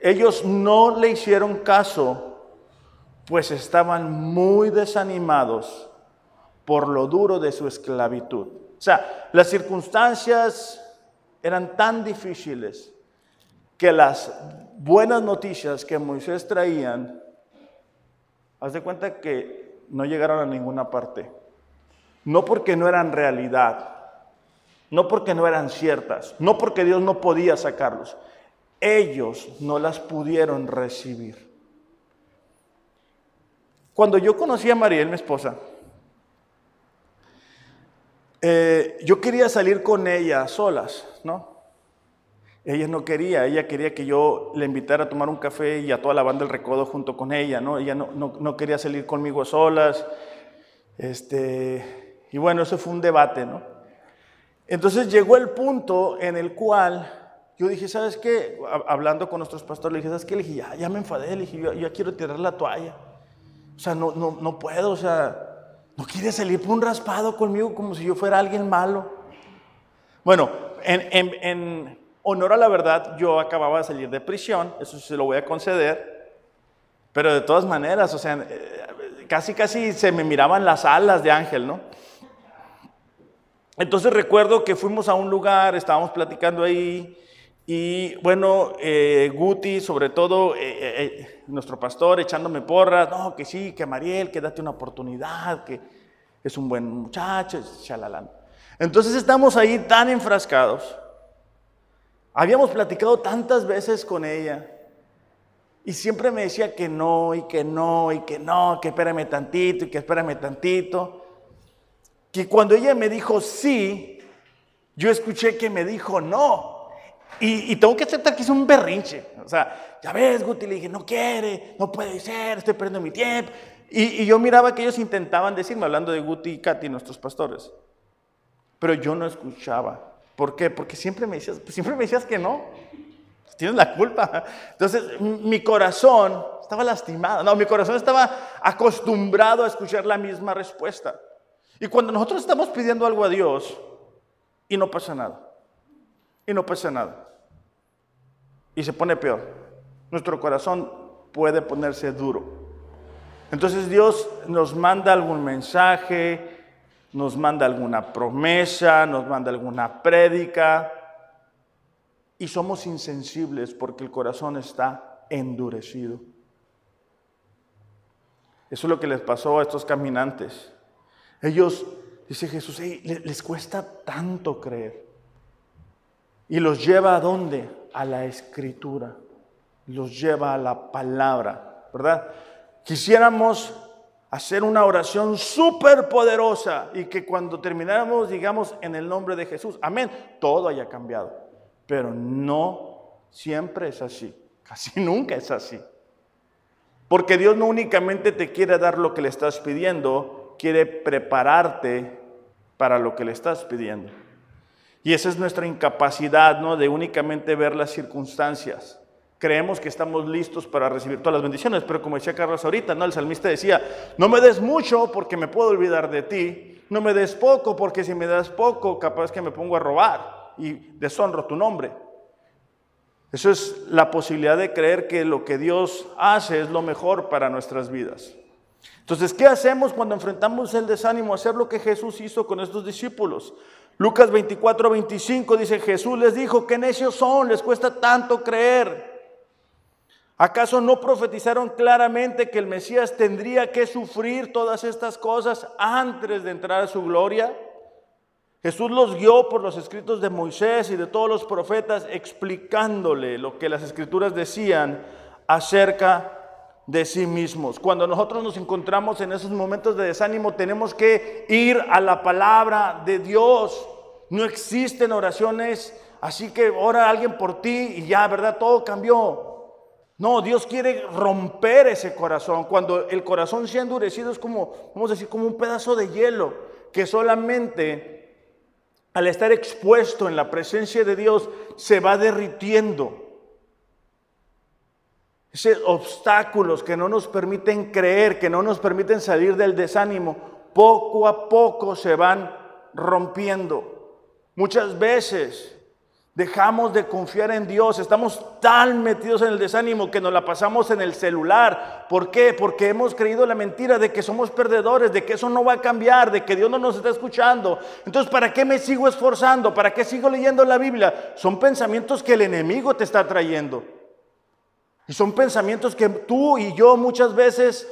ellos no le hicieron caso, pues estaban muy desanimados por lo duro de su esclavitud. O sea, las circunstancias eran tan difíciles que las buenas noticias que Moisés traían, haz de cuenta que no llegaron a ninguna parte. No porque no eran realidad, no porque no eran ciertas, no porque Dios no podía sacarlos. Ellos no las pudieron recibir. Cuando yo conocí a Mariel, mi esposa, eh, yo quería salir con ella solas, ¿no? Ella no quería, ella quería que yo le invitara a tomar un café y a toda la banda del recodo junto con ella, ¿no? Ella no, no, quería salir conmigo a solas. Este, y bueno, eso fue un debate, ¿no? Entonces llegó el punto en el cual yo dije, ¿sabes qué? Hablando con nuestros pastores, le dije, ¿sabes qué? Le dije, ya, ya me enfadé, le dije, yo quiero tirar la toalla. O sea, no, no, no puedo, o sea, ¿No quiere salir por un raspado conmigo como si yo fuera alguien malo? Bueno, en, honor a la verdad, yo acababa de salir de prisión, eso se lo voy a conceder, pero de todas maneras, o sea, eh, casi casi se me miraban las alas de ángel, ¿no? Entonces recuerdo que fuimos a un lugar, estábamos platicando ahí, y bueno, eh, Guti, sobre todo, eh, nuestro pastor echándome porras, no, que sí, que Mariel, que date una oportunidad, que es un buen muchacho, chalalán. Entonces estamos ahí tan enfrascados. Habíamos platicado tantas veces con ella y siempre me decía que no y que no y que no, que espérame tantito y que espérame tantito. Que cuando ella me dijo sí, yo escuché que me dijo no. Y, tengo que aceptar que es un berrinche. O sea, ya ves, Guti, le dije, no quiere, no puede ser, estoy perdiendo mi tiempo. Y, yo miraba que ellos intentaban decirme, hablando de Guti y Katy, nuestros pastores. Pero yo no escuchaba. ¿Por qué? Porque siempre me decías, pues siempre me decías que no. Tienes la culpa. Entonces, mi corazón estaba lastimado. No, mi corazón estaba acostumbrado a escuchar la misma respuesta. Y cuando nosotros estamos pidiendo algo a Dios y no pasa nada, y no pasa nada, y se pone peor. Nuestro corazón puede ponerse duro. Entonces Dios nos manda algún mensaje, nos manda alguna promesa, nos manda alguna prédica y somos insensibles porque el corazón está endurecido. Eso es lo que les pasó a estos caminantes. Ellos, dice Jesús, les cuesta tanto creer. Y los lleva a dónde? A la escritura. Los lleva a la palabra, ¿verdad? Quisiéramos hacer una oración súper poderosa y que cuando termináramos digamos en el nombre de Jesús, amén, todo haya cambiado. Pero no siempre es así, casi nunca es así. Porque Dios no únicamente te quiere dar lo que le estás pidiendo, quiere prepararte para lo que le estás pidiendo. Y esa es nuestra incapacidad, ¿no? De únicamente ver las circunstancias. Creemos que estamos listos para recibir todas las bendiciones, pero como decía Carlos ahorita, ¿no? El salmista decía, no me des mucho porque me puedo olvidar de ti, no me des poco porque si me das poco, capaz que me pongo a robar y deshonro tu nombre. Eso es la posibilidad de creer que lo que Dios hace es lo mejor para nuestras vidas. Entonces, ¿qué hacemos cuando enfrentamos el desánimo? Hacer lo que Jesús hizo con estos discípulos. Lucas 24, 25 dice, Jesús les dijo, qué necios son, les cuesta tanto creer. ¿Acaso no profetizaron claramente que el Mesías tendría que sufrir todas estas cosas antes de entrar a su gloria? Jesús los guió por los escritos de Moisés y de todos los profetas, explicándole lo que las escrituras decían acerca de sí mismos. Cuando nosotros nos encontramos en esos momentos de desánimo, tenemos que ir a la palabra de Dios. No existen oraciones, así que ora alguien por ti y ya, ¿verdad? Todo cambió. No, Dios quiere romper ese corazón. Cuando el corazón se ha endurecido es como, vamos a decir, como un pedazo de hielo que solamente al estar expuesto en la presencia de Dios, se va derritiendo. Esos obstáculos que no nos permiten creer, que no nos permiten salir del desánimo, poco a poco se van rompiendo. Muchas veces Dejamos de confiar en Dios, estamos tan metidos en el desánimo que nos la pasamos en el celular. ¿Por qué? Porque hemos creído la mentira de que somos perdedores, de que eso no va a cambiar, de que Dios no nos está escuchando. Entonces, ¿para qué me sigo esforzando? ¿Para qué sigo leyendo la Biblia? Son pensamientos que el enemigo te está trayendo. Y son pensamientos que tú y yo muchas veces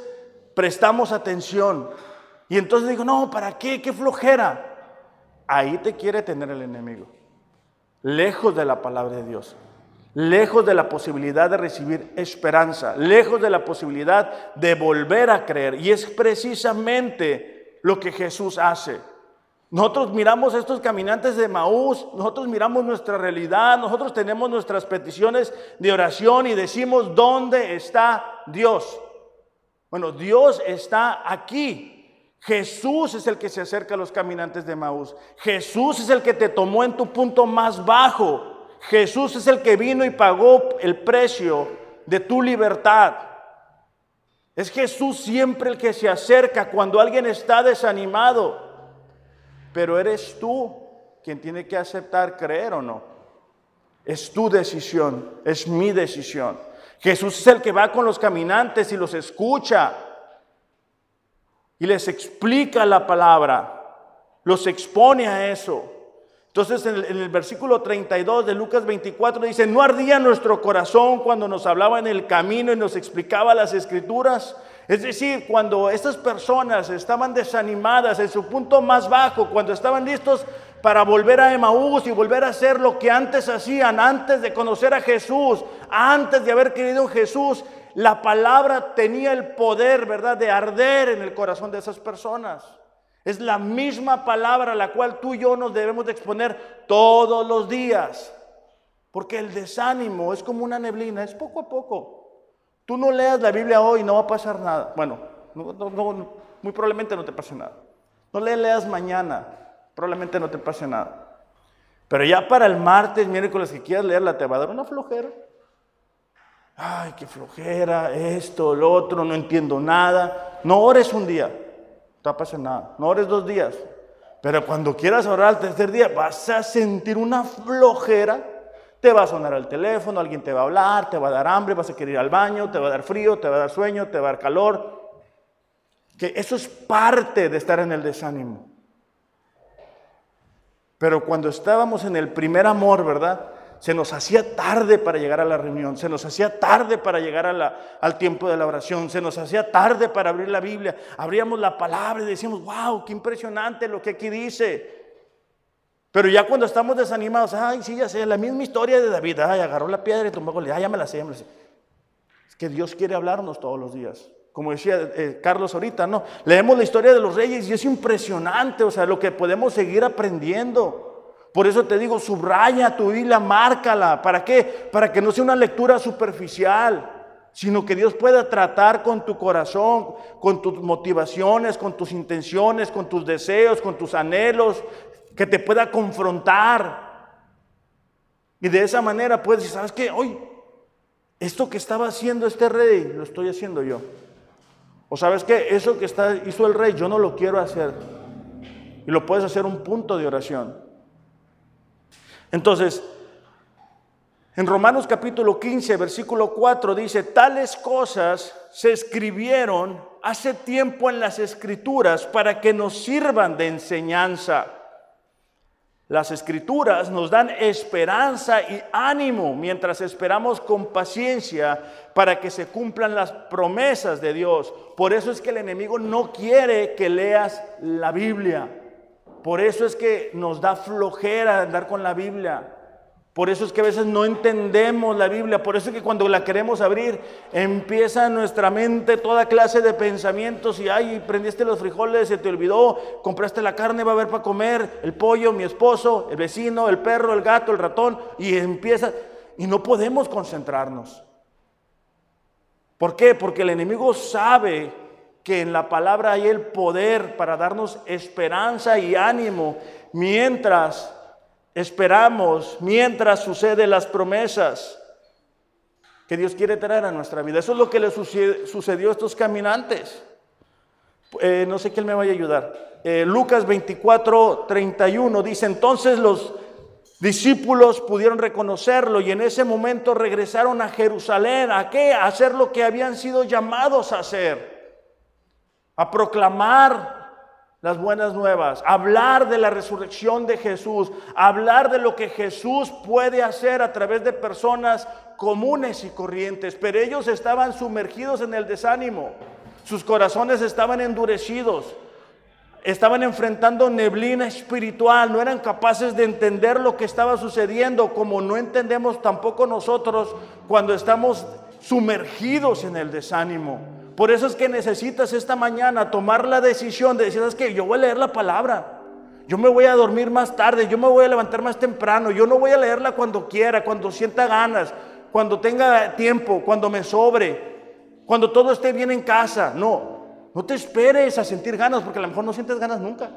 prestamos atención. Y entonces digo, no, ¿para qué? ¿Qué flojera? Ahí te quiere tener el enemigo lejos de la palabra de Dios, lejos de la posibilidad de recibir esperanza, lejos de la posibilidad de volver a creer. Y es precisamente lo que Jesús hace. Nosotros miramos estos caminantes de Maús, nosotros miramos nuestra realidad, nosotros tenemos nuestras peticiones de oración y decimos, ¿dónde está Dios? Bueno, Dios está aquí. Jesús es el que se acerca a los caminantes de Maús. Jesús es el que te tomó en tu punto más bajo. Jesús es el que vino y pagó el precio de tu libertad. Es Jesús siempre el que se acerca cuando alguien está desanimado. Pero eres tú quien tiene que aceptar creer o no. Es tu decisión, es mi decisión. Jesús es el que va con los caminantes y los escucha y les explica la palabra, los expone a eso. Entonces en el, versículo 32 de Lucas 24 dice, ¿no ardía nuestro corazón cuando nos hablaba en el camino y nos explicaba las escrituras? Es decir, cuando estas personas estaban desanimadas en su punto más bajo, cuando estaban listos para volver a Emaús y volver a hacer lo que antes hacían, antes de conocer a Jesús, antes de haber creído en Jesús, la palabra tenía el poder, ¿verdad?, de arder en el corazón de esas personas. Es la misma palabra a la cual tú y yo nos debemos de exponer todos los días. Porque el desánimo es como una neblina, es poco a poco. Tú no leas la Biblia hoy, no va a pasar nada. Bueno, muy probablemente no te pase nada. No le leas mañana, probablemente no te pase nada. Pero ya para el martes, miércoles que quieras leerla, te va a dar una flojera ay, qué flojera, esto, lo otro, no entiendo nada. No ores un día, no va a pasar nada. No ores dos días. Pero cuando quieras orar el tercer día, vas a sentir una flojera. Te va a sonar el teléfono, alguien te va a hablar, te va a dar hambre, vas a querer ir al baño, te va a dar frío, te va a dar sueño, te va a dar calor. Que eso es parte de estar en el desánimo. Pero cuando estábamos en el primer amor, ¿verdad? Se nos hacía tarde para llegar a la reunión, se nos hacía tarde para llegar al tiempo de la oración, se nos hacía tarde para abrir la Biblia. Abríamos la palabra y decíamos, wow, qué impresionante lo que aquí dice. Pero ya cuando estamos desanimados, ay, sí, ya sé, la misma historia de David, ay, agarró la piedra y tomó ay, ya me la sé, ya me la sé. Es que Dios quiere hablarnos todos los días. Como decía eh, Carlos ahorita, ¿no? Leemos la historia de los reyes y es impresionante, o sea, lo que podemos seguir aprendiendo. Por eso te digo, subraya tu Biblia, márcala. ¿Para qué? Para que no sea una lectura superficial, sino que Dios pueda tratar con tu corazón, con tus motivaciones, con tus intenciones, con tus deseos, con tus anhelos, que te pueda confrontar. Y de esa manera puedes decir, ¿sabes qué? Hoy, esto que estaba haciendo este rey, lo estoy haciendo yo. O sabes qué, eso que está, hizo el rey, yo no lo quiero hacer. Y lo puedes hacer un punto de oración. Entonces, en Romanos capítulo 15, versículo 4 dice, tales cosas se escribieron hace tiempo en las escrituras para que nos sirvan de enseñanza. Las escrituras nos dan esperanza y ánimo mientras esperamos con paciencia para que se cumplan las promesas de Dios. Por eso es que el enemigo no quiere que leas la Biblia. Por eso es que nos da flojera andar con la Biblia. Por eso es que a veces no entendemos la Biblia, por eso es que cuando la queremos abrir empieza en nuestra mente toda clase de pensamientos y ay, prendiste los frijoles, se te olvidó, compraste la carne, va a haber para comer, el pollo, mi esposo, el vecino, el perro, el gato, el ratón y empieza y no podemos concentrarnos. ¿Por qué? Porque el enemigo sabe que en la palabra hay el poder para darnos esperanza y ánimo mientras esperamos mientras suceden las promesas que Dios quiere traer a nuestra vida. Eso es lo que le sucedió a estos caminantes. Eh, no sé quién me vaya a ayudar. Eh, Lucas 24, 31 dice, entonces los discípulos pudieron reconocerlo y en ese momento regresaron a Jerusalén. ¿A qué? A hacer lo que habían sido llamados a hacer. A proclamar las buenas nuevas, hablar de la resurrección de Jesús, hablar de lo que Jesús puede hacer a través de personas comunes y corrientes, pero ellos estaban sumergidos en el desánimo, sus corazones estaban endurecidos, estaban enfrentando neblina espiritual, no eran capaces de entender lo que estaba sucediendo, como no entendemos tampoco nosotros cuando estamos sumergidos en el desánimo. Por eso es que necesitas esta mañana tomar la decisión de decir, es que yo voy a leer la palabra. Yo me voy a dormir más tarde, yo me voy a levantar más temprano, yo no voy a leerla cuando quiera, cuando sienta ganas, cuando tenga tiempo, cuando me sobre, cuando todo esté bien en casa. No, no te esperes a sentir ganas, porque a lo mejor no sientes ganas nunca.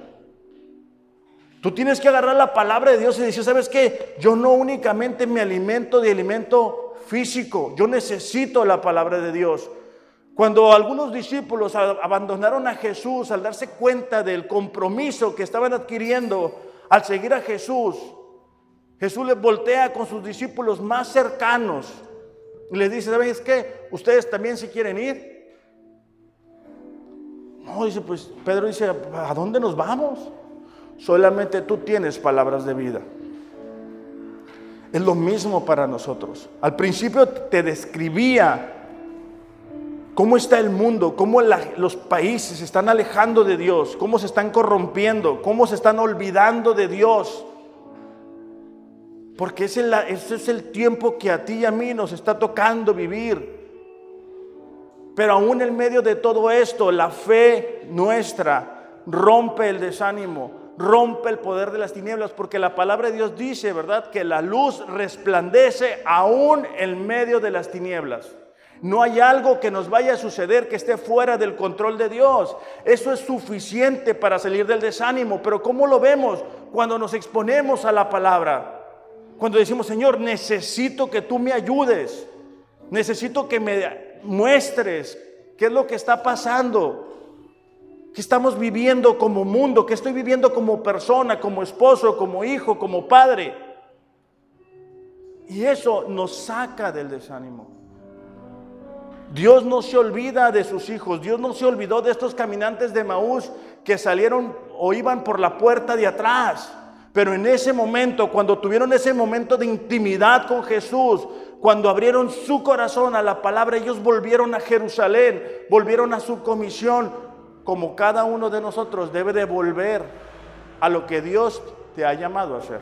Tú tienes que agarrar la palabra de Dios y decir, ¿sabes qué? Yo no únicamente me alimento de alimento físico, yo necesito la palabra de Dios. Cuando algunos discípulos abandonaron a Jesús al darse cuenta del compromiso que estaban adquiriendo al seguir a Jesús, Jesús les voltea con sus discípulos más cercanos y les dice, ¿saben qué? ¿Ustedes también se quieren ir? No, dice, pues Pedro dice, ¿a dónde nos vamos? Solamente tú tienes palabras de vida. Es lo mismo para nosotros. Al principio te describía cómo está el mundo, cómo los países se están alejando de Dios, cómo se están corrompiendo, cómo se están olvidando de Dios. Porque ese es el tiempo que a ti y a mí nos está tocando vivir. Pero aún en medio de todo esto, la fe nuestra rompe el desánimo, rompe el poder de las tinieblas, porque la palabra de Dios dice, ¿verdad?, que la luz resplandece aún en medio de las tinieblas. No hay algo que nos vaya a suceder que esté fuera del control de Dios. Eso es suficiente para salir del desánimo. Pero ¿cómo lo vemos cuando nos exponemos a la palabra? Cuando decimos, Señor, necesito que tú me ayudes. Necesito que me muestres qué es lo que está pasando. ¿Qué estamos viviendo como mundo? ¿Qué estoy viviendo como persona, como esposo, como hijo, como padre? Y eso nos saca del desánimo. Dios no se olvida de sus hijos. Dios no se olvidó de estos caminantes de Maús que salieron o iban por la puerta de atrás. Pero en ese momento, cuando tuvieron ese momento de intimidad con Jesús, cuando abrieron su corazón a la palabra, ellos volvieron a Jerusalén, volvieron a su comisión, como cada uno de nosotros debe de volver a lo que Dios te ha llamado a hacer.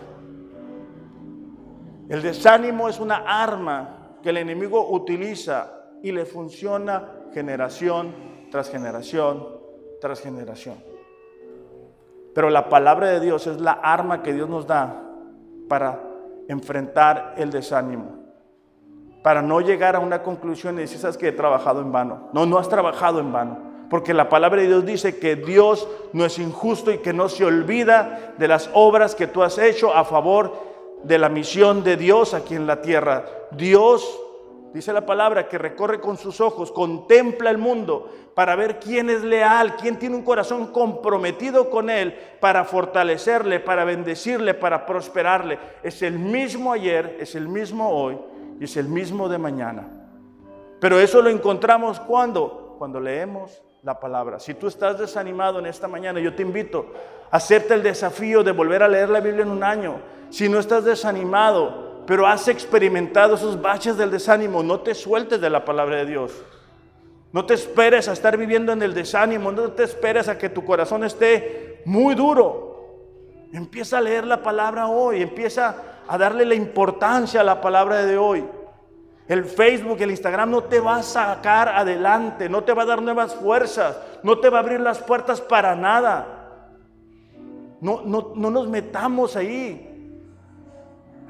El desánimo es una arma que el enemigo utiliza y le funciona generación tras generación tras generación. Pero la palabra de Dios es la arma que Dios nos da para enfrentar el desánimo, para no llegar a una conclusión y decir, sabes que he trabajado en vano. No, no has trabajado en vano, porque la palabra de Dios dice que Dios no es injusto y que no se olvida de las obras que tú has hecho a favor de la misión de Dios aquí en la tierra. Dios Dice la palabra que recorre con sus ojos, contempla el mundo para ver quién es leal, quién tiene un corazón comprometido con Él para fortalecerle, para bendecirle, para prosperarle. Es el mismo ayer, es el mismo hoy y es el mismo de mañana. Pero eso lo encontramos cuando, cuando leemos la palabra. Si tú estás desanimado en esta mañana, yo te invito a hacerte el desafío de volver a leer la Biblia en un año. Si no estás desanimado, pero has experimentado esos baches del desánimo, no te sueltes de la palabra de Dios. No te esperes a estar viviendo en el desánimo, no te esperes a que tu corazón esté muy duro. Empieza a leer la palabra hoy, empieza a darle la importancia a la palabra de hoy. El Facebook, el Instagram no te va a sacar adelante, no te va a dar nuevas fuerzas, no te va a abrir las puertas para nada. No, no, no nos metamos ahí.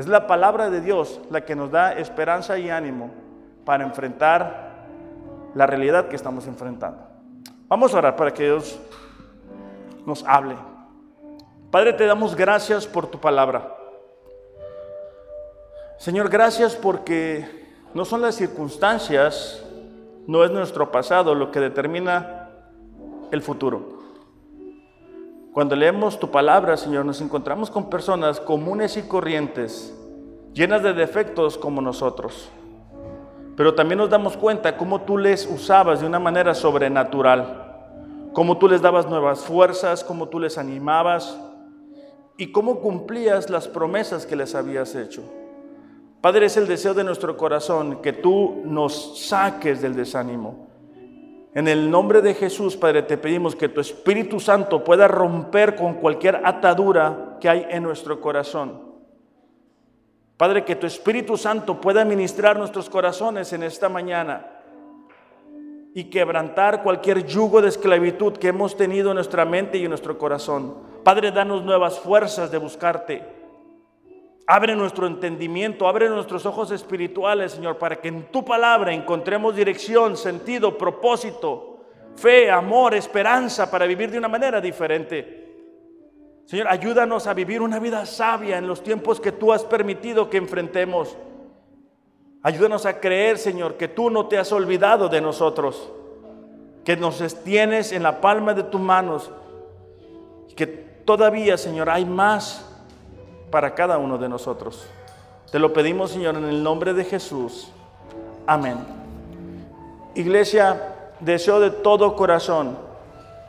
Es la palabra de Dios la que nos da esperanza y ánimo para enfrentar la realidad que estamos enfrentando. Vamos a orar para que Dios nos hable. Padre, te damos gracias por tu palabra. Señor, gracias porque no son las circunstancias, no es nuestro pasado lo que determina el futuro. Cuando leemos tu palabra, Señor, nos encontramos con personas comunes y corrientes, llenas de defectos como nosotros. Pero también nos damos cuenta cómo tú les usabas de una manera sobrenatural, cómo tú les dabas nuevas fuerzas, cómo tú les animabas y cómo cumplías las promesas que les habías hecho. Padre, es el deseo de nuestro corazón que tú nos saques del desánimo. En el nombre de Jesús, Padre, te pedimos que tu Espíritu Santo pueda romper con cualquier atadura que hay en nuestro corazón. Padre, que tu Espíritu Santo pueda ministrar nuestros corazones en esta mañana y quebrantar cualquier yugo de esclavitud que hemos tenido en nuestra mente y en nuestro corazón. Padre, danos nuevas fuerzas de buscarte. Abre nuestro entendimiento, abre nuestros ojos espirituales, Señor, para que en tu palabra encontremos dirección, sentido, propósito, fe, amor, esperanza para vivir de una manera diferente. Señor, ayúdanos a vivir una vida sabia en los tiempos que tú has permitido que enfrentemos. Ayúdanos a creer, Señor, que tú no te has olvidado de nosotros, que nos tienes en la palma de tus manos, que todavía, Señor, hay más para cada uno de nosotros. Te lo pedimos, Señor, en el nombre de Jesús. Amén. Iglesia, deseo de todo corazón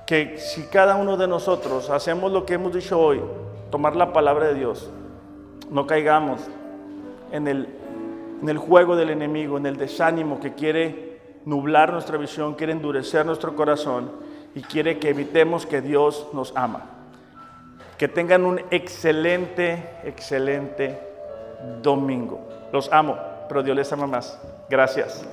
que si cada uno de nosotros hacemos lo que hemos dicho hoy, tomar la palabra de Dios, no caigamos en el, en el juego del enemigo, en el desánimo que quiere nublar nuestra visión, quiere endurecer nuestro corazón y quiere que evitemos que Dios nos ama. Que tengan un excelente, excelente domingo. Los amo, pero Dios les ama más. Gracias.